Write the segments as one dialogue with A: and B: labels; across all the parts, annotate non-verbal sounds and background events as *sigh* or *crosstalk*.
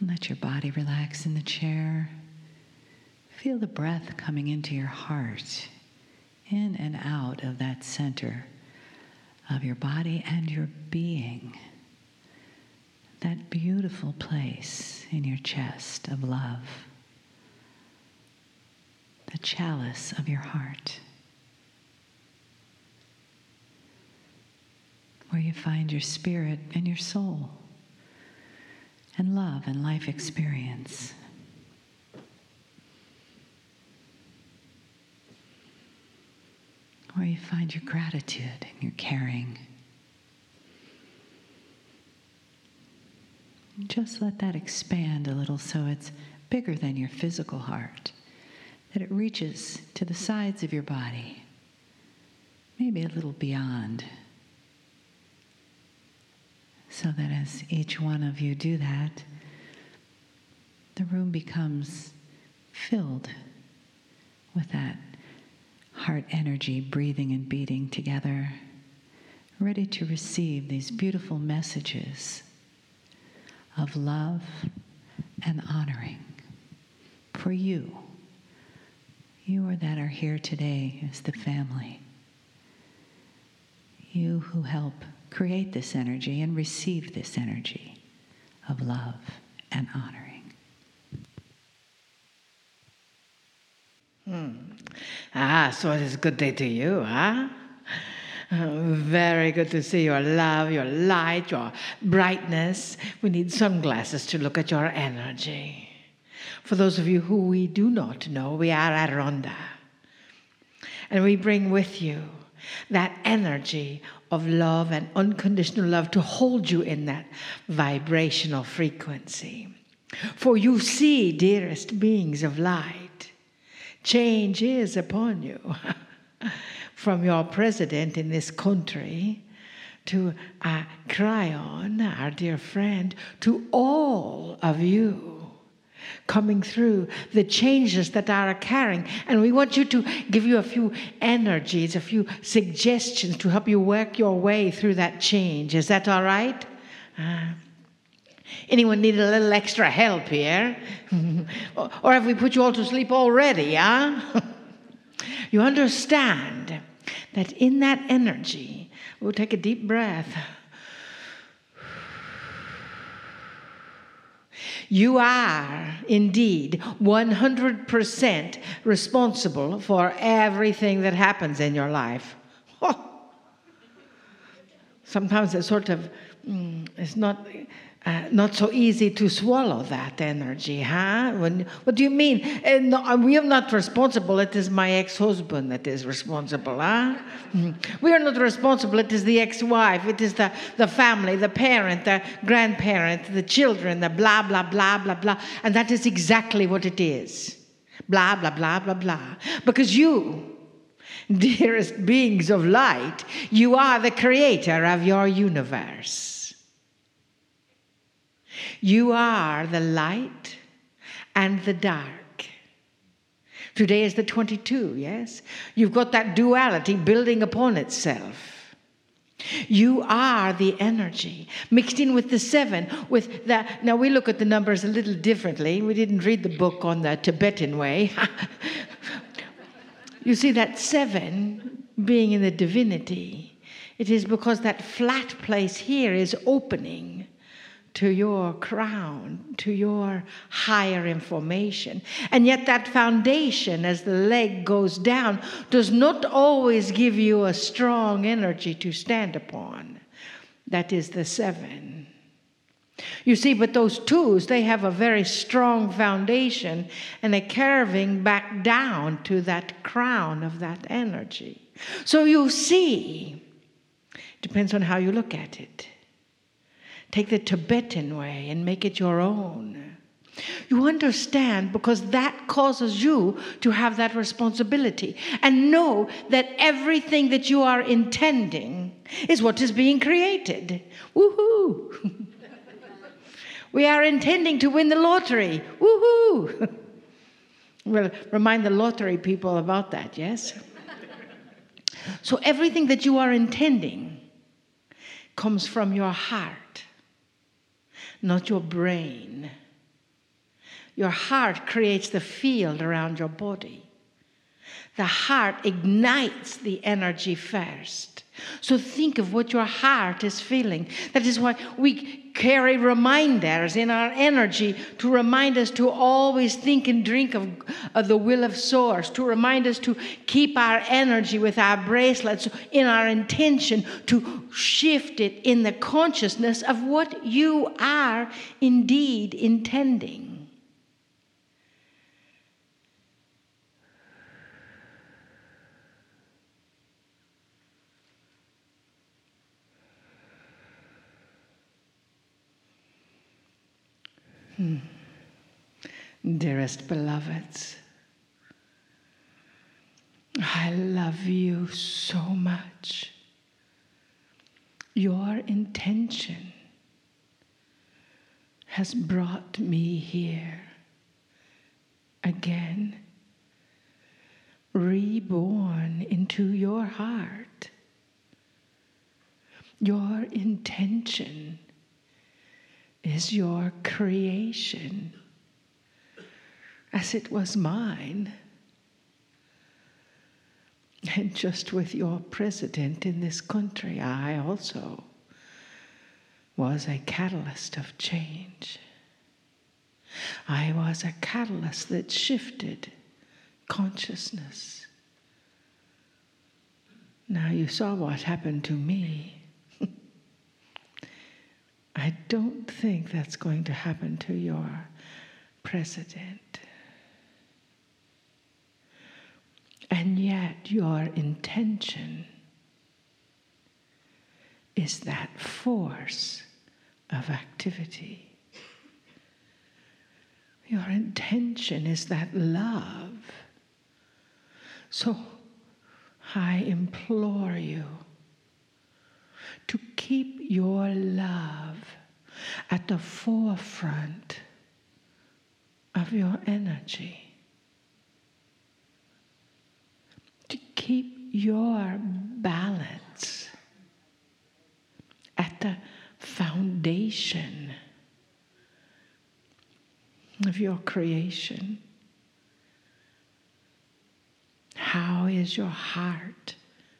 A: Let your body relax in the chair. Feel the breath coming into your heart, in and out of that center of your body and your being. That beautiful place in your chest of love, the chalice of your heart. where you find your spirit and your soul and love and life experience. Where you find your gratitude and your caring. Just let that expand a little so it's bigger than your physical heart, that it reaches to the sides of your body, maybe a little beyond so that as each one of you do that, the room becomes filled with that heart energy breathing and beating together, ready to receive these beautiful messages of love and honoring for you. You are that are here today as the family. You who help create this energy and receive this energy of love and honoring.
B: Hmm. Ah, so it is a good day to you, huh? very good to see your love, your light, your brightness. We need sunglasses to look at your energy. For those of you who we do not know, we are Adironnda. And we bring with you that energy of love and unconditional love to hold you in that vibrational frequency. For you see, dearest beings of light, change is upon you. *laughs* From your president in this country to uh, Kryon, our dear friend, to all of you coming through, the changes that are occurring. And we want you to give you a few energies, a few suggestions to help you work your way through that change. Is that all right? Uh, anyone need a little extra help here? *laughs* or have we put you all to sleep already, huh? *laughs* you understand that in that energy, we'll take a deep breath. You are indeed 100% responsible for everything that happens in your life. Oh. *laughs* Sometimes it's sort of, mm, it's not uh, not so easy to swallow that energy, huh? When, what do you mean? Uh, no, uh, we are not responsible. It is my ex-husband that is responsible, huh? Mm. We are not responsible. It is the ex-wife. It is the, the family, the parent, the grandparent, the children, the blah, blah, blah, blah, blah. And that is exactly what it is. Blah, blah, blah, blah, blah. Because you, dearest beings of light, you are the creator of your universe. You are the light and the dark. Today is the 22, yes? You've got that duality building upon itself. You are the energy mixed in with the seven. With that, now we look at the numbers a little differently. We didn't read the book on the Tibetan way. *laughs* you see that seven being in the divinity. It is because that flat place here is opening to your crown, to your higher information. And yet, that foundation, as the leg goes down, does not always give you a strong energy to stand upon. That is the seven. You see, but those twos, they have a very strong foundation and a curving back down to that crown of that energy. So you see, depends on how you look at it. Take the Tibetan way and make it your own. You understand because that causes you to have that responsibility and know that everything that you are intending is what is being created. Woohoo! *laughs* we are intending to win the lottery. Woohoo! *laughs* we'll remind the lottery people about that, yes? so everything that you are intending comes from your heart not your brain. Your heart creates the field around your body. The heart ignites the energy first. So think of what your heart is feeling. That is why we carry reminders in our energy to remind us to always think and drink of, of, the will of Source, to remind us to keep our energy with our bracelets in our intention, to shift it in the consciousness of what you are indeed intending. Hmm. Dearest beloveds, I love you so much. Your intention has brought me here again, reborn into your heart. Your intention is your creation, as it was mine. And just with your president in this country, I also was a catalyst of change. I was a catalyst that shifted consciousness. Now you saw what happened to me. I don't think that's going to happen to your president. And yet, your intention is that force of activity. Your intention is that love. So I implore you to keep your love at the forefront of your energy. To keep your balance at the foundation of your creation. How is your heart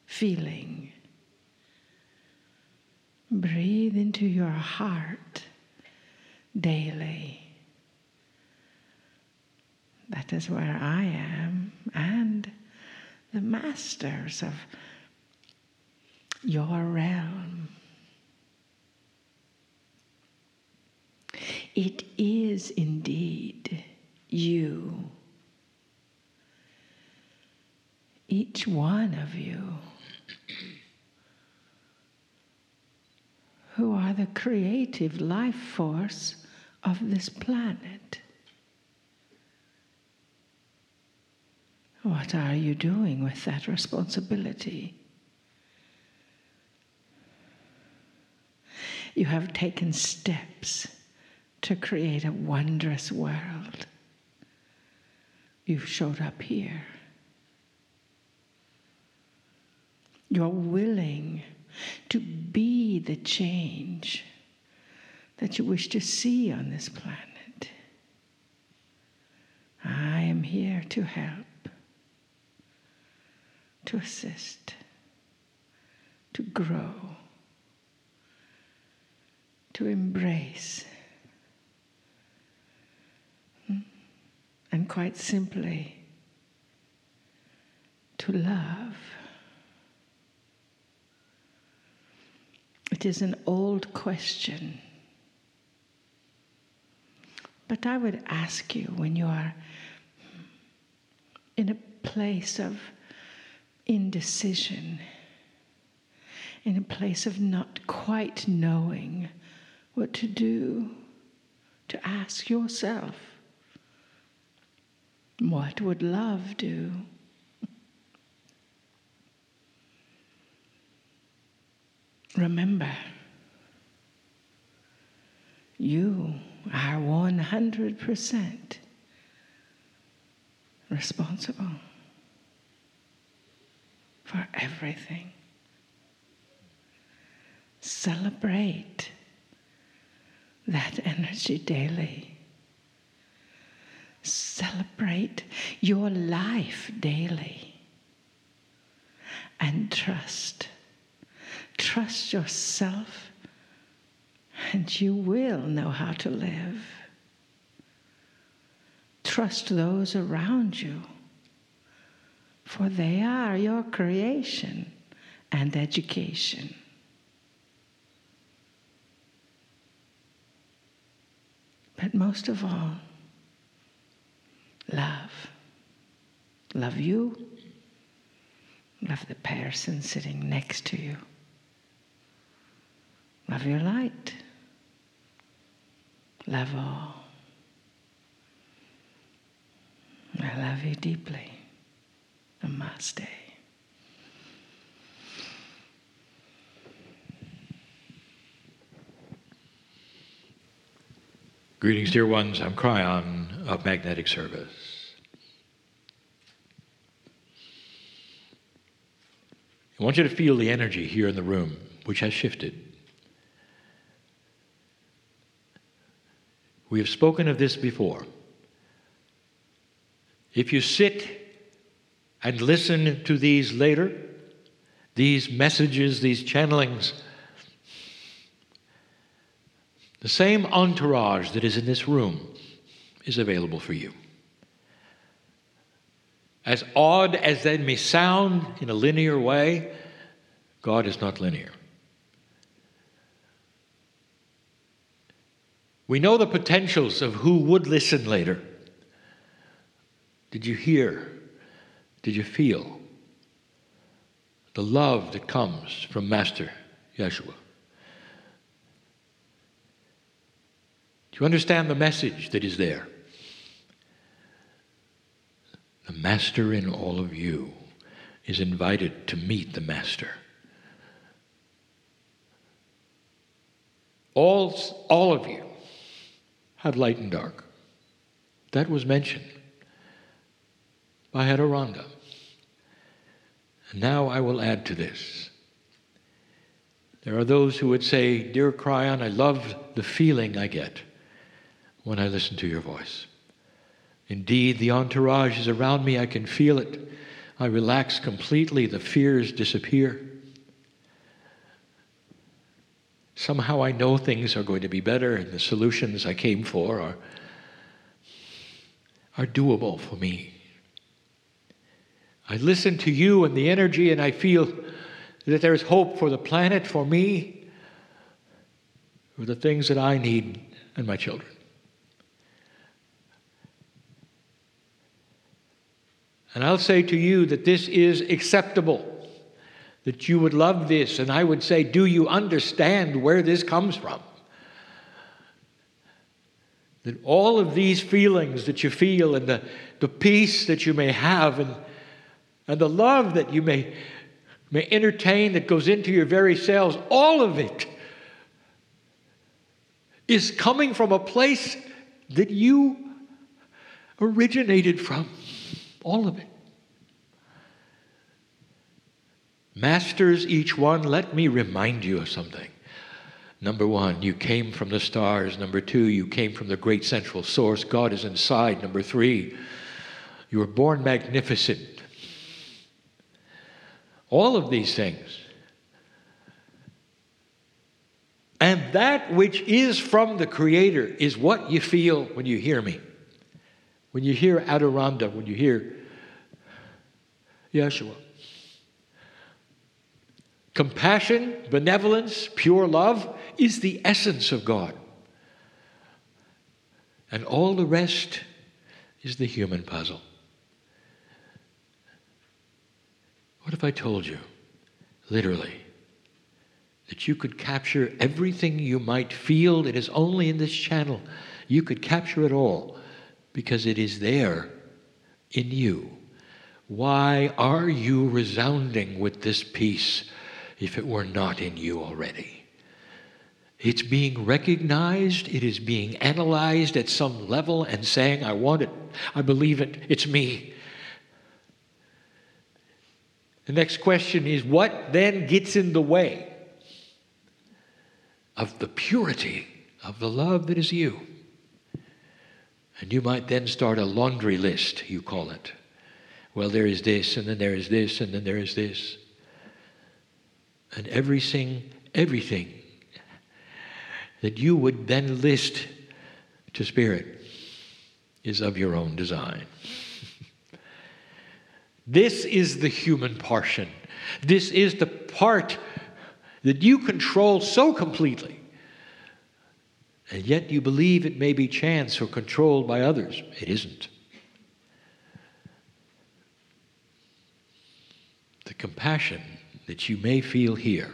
B: feeling? Breathe into your heart daily. That is where I am, and the masters of your realm. It is indeed you, each one of you. who are creative life force of this planet. What are you doing with that responsibility? You have taken steps to create a wondrous world. You've showed up here. You're willing to the change that you wish to see on this planet. I am here to help, to assist, to grow, to embrace, hmm, and quite simply, to love. It is an old question. But I would ask you when you are in a place of indecision, in a place of not quite knowing what to do, to ask yourself, what would love do? Remember, you are 100% responsible for everything. Celebrate that energy daily. Celebrate your life daily and trust. Trust yourself, and you will know how to live. Trust those around you, for they are your creation and education. But most of all, love. Love you. Love the person sitting next to you. Love your light. Love all. I love you deeply. Namaste.
C: Greetings, dear ones. I'm Kryon of Magnetic Service. I want you to feel the energy here in the room, which has shifted. We have spoken of this before. If you sit and listen to these later, these messages, these channelings, the same entourage that is in this room is available for you. As odd as that may sound in a linear way, God is not linear. We know the potentials of who would listen later. Did you hear? Did you feel the love that comes from Master Yeshua? Do you understand the message that is there? The Master in all of you is invited to meet the Master. All, all of you have light and dark. That was mentioned by Adironnda. And now I will add to this. There are those who would say, Dear Kryon, I love the feeling I get when I listen to your voice. Indeed, the entourage is around me, I can feel it. I relax completely, the fears disappear. Somehow I know things are going to be better and the solutions I came for are, are doable for me. I listen to you and the energy, and I feel that there's hope for the planet, for me, for the things that I need and my children. And I'll say to you that this is acceptable that you would love this. And I would say, Do you understand where this comes from? That all of these feelings that you feel and the, the peace that you may have and, and the love that you may, may entertain that goes into your very cells, all of it is coming from a place that you originated from. All of it. Masters, each one, let me remind you of something. Number one, you came from the stars. Number two, you came from the great central source. God is inside. Number three, you were born magnificent. All of these things. And that which is from the Creator is what you feel when you hear me. When you hear Adironnda, when you hear Yeshua. Compassion, benevolence, pure love is the essence of God. And all the rest is the human puzzle. What if I told you, literally, that you could capture everything you might feel that is only in this channel? You could capture it all because it is there in you. Why are you resounding with this peace? If it were not in you already. It's being recognized, it is being analyzed at some level and saying, I want it, I believe it, it's me. The next question is what then gets in the way of the purity of the love that is you? And you might then start a laundry list, you call it. Well, there is this, and then there is this, and then there is this. And everything, everything that you would then list to Spirit is of your own design. *laughs* this is the human portion. This is the part that you control so completely. And yet you believe it may be chance or controlled by others. It isn't. The compassion that you may feel here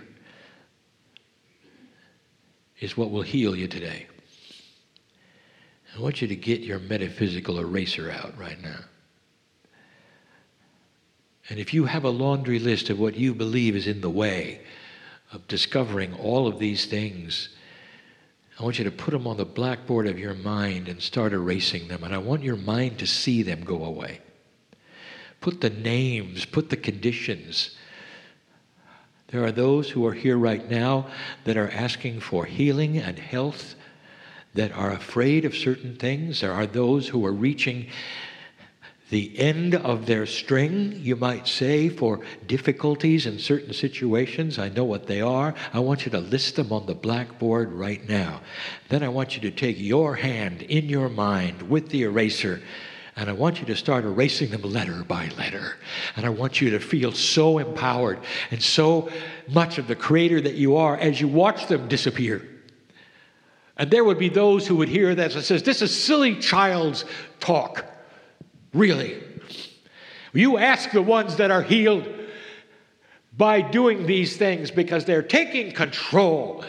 C: is what will heal you today. I want you to get your metaphysical eraser out right now. And if you have a laundry list of what you believe is in the way of discovering all of these things, I want you to put them on the blackboard of your mind and start erasing them. And I want your mind to see them go away. Put the names, put the conditions. There are those who are here right now that are asking for healing and health, that are afraid of certain things. There are those who are reaching the end of their string, you might say, for difficulties in certain situations. I know what they are. I want you to list them on the blackboard right now. Then I want you to take your hand in your mind with the eraser. And I want you to start erasing them letter by letter. And I want you to feel so empowered and so much of the creator that you are as you watch them disappear. And there would be those who would hear that and says, This is silly child's talk. Really? You ask the ones that are healed by doing these things because they're taking control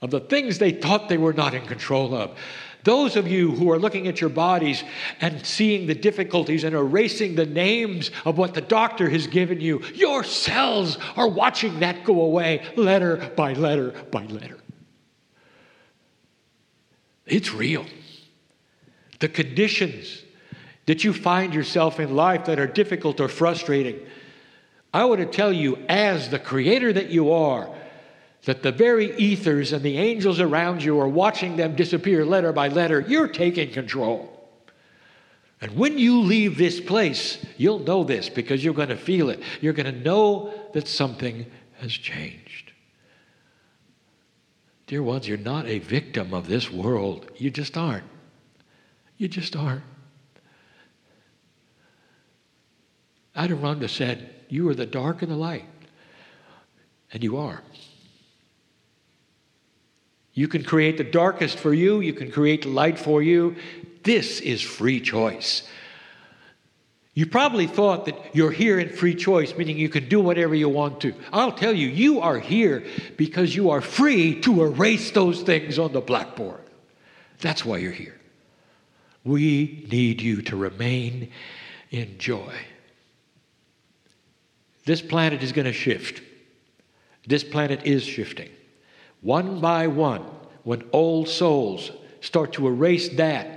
C: of the things they thought they were not in control of. Those of you who are looking at your bodies and seeing the difficulties and erasing the names of what the doctor has given you, your cells are watching that go away letter by letter by letter. It's real. The conditions that you find yourself in life that are difficult or frustrating, I want to tell you, as the creator that you are, that the very ethers and the angels around you are watching them disappear letter by letter. You're taking control. And when you leave this place, you'll know this because you're going to feel it. You're going to know that something has changed. Dear ones, you're not a victim of this world. You just aren't. You just aren't. Adironnda said, You are the dark and the light. And you are. You can create the darkest for you, you can create the light for you. This is free choice. You probably thought that you're here in free choice, meaning you can do whatever you want to. I'll tell you, you are here because you are free to erase those things on the blackboard. That's why you're here. We need you to remain in joy. This planet is going to shift. This planet is shifting. One by one, when old souls start to erase that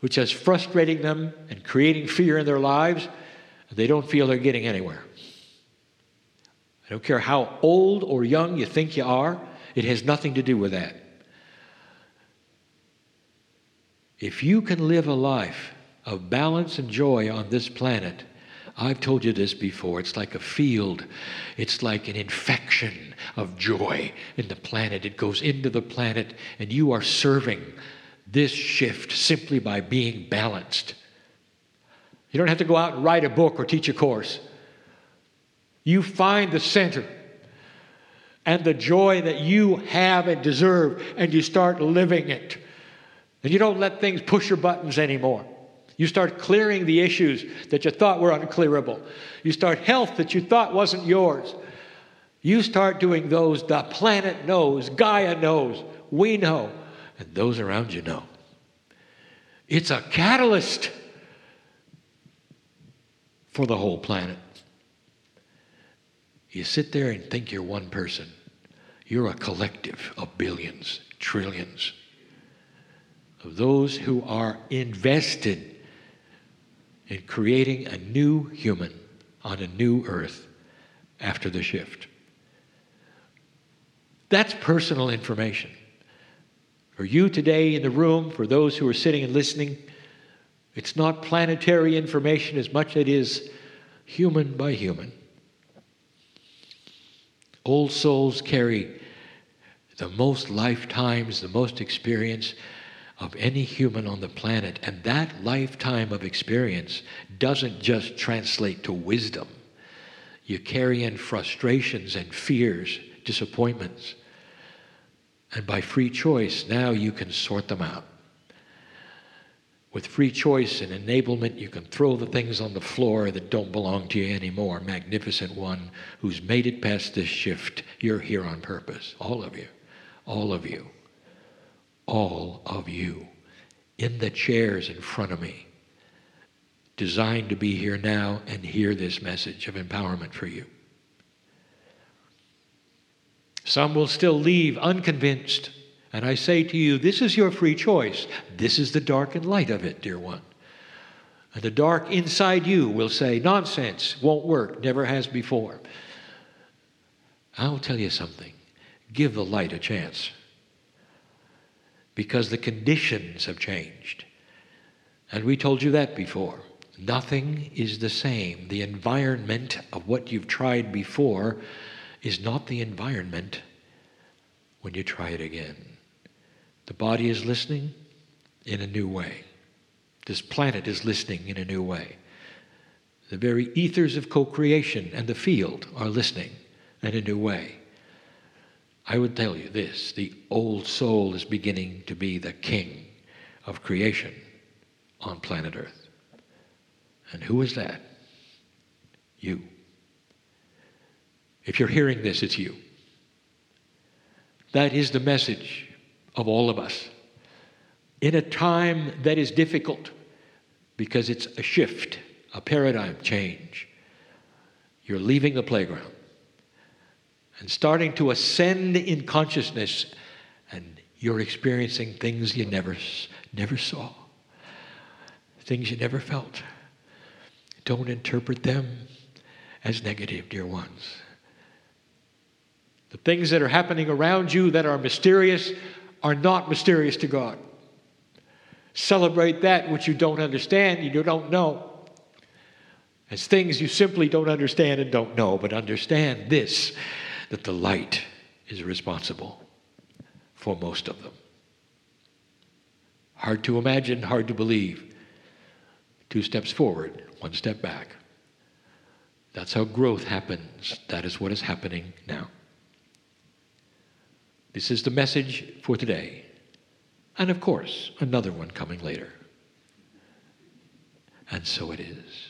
C: which is frustrating them and creating fear in their lives, they don't feel they're getting anywhere. I don't care how old or young you think you are, it has nothing to do with that. If you can live a life of balance and joy on this planet, I've told you this before. It's like a field, it's like an infection of joy in the planet. It goes into the planet, and you are serving this shift simply by being balanced. You don't have to go out and write a book or teach a course. You find the center and the joy that you have and deserve, and you start living it. And you don't let things push your buttons anymore. You start clearing the issues that you thought were unclearable. You start health that you thought wasn't yours. You start doing those the planet knows, Gaia knows, we know, and those around you know. It's a catalyst for the whole planet. You sit there and think you're one person. You're a collective of billions, trillions of those who are invested in creating a new human on a new earth after the shift. That's personal information. For you today in the room, for those who are sitting and listening, it's not planetary information as much as it is human by human. Old souls carry the most lifetimes, the most experience of any human on the planet. And that lifetime of experience doesn't just translate to wisdom. You carry in frustrations and fears, disappointments. And by free choice, now you can sort them out. With free choice and enablement, you can throw the things on the floor that don't belong to you anymore. Magnificent one who's made it past this shift. You're here on purpose. All of you. All of you. All of you. In the chairs in front of me. Designed to be here now and hear this message of empowerment for you. Some will still leave unconvinced and I say to you, this is your free choice. This is the dark and light of it, dear one. And the dark inside you will say, nonsense, won't work, never has before. I'll tell you something give the light a chance. Because the conditions have changed. And we told you that before. Nothing is the same. The environment of what you've tried before is not the environment when you try it again. The body is listening in a new way. This planet is listening in a new way. The very ethers of co creation and the field are listening in a new way. I would tell you this the old soul is beginning to be the king of creation on planet Earth. And who is that? You. If you're hearing this, it's you. That is the message of all of us in a time that is difficult because it's a shift, a paradigm change. You're leaving the playground and starting to ascend in consciousness, and you're experiencing things you never, never saw, things you never felt. Don't interpret them as negative, dear ones. The things that are happening around you that are mysterious are not mysterious to God. Celebrate that which you don't understand, you don't know. As things you simply don't understand and don't know, but understand this that the light is responsible for most of them. Hard to imagine, hard to believe. Two steps forward, one step back. That's how growth happens. That is what is happening now. This is the message for today. And of course, another one coming later. And so it is.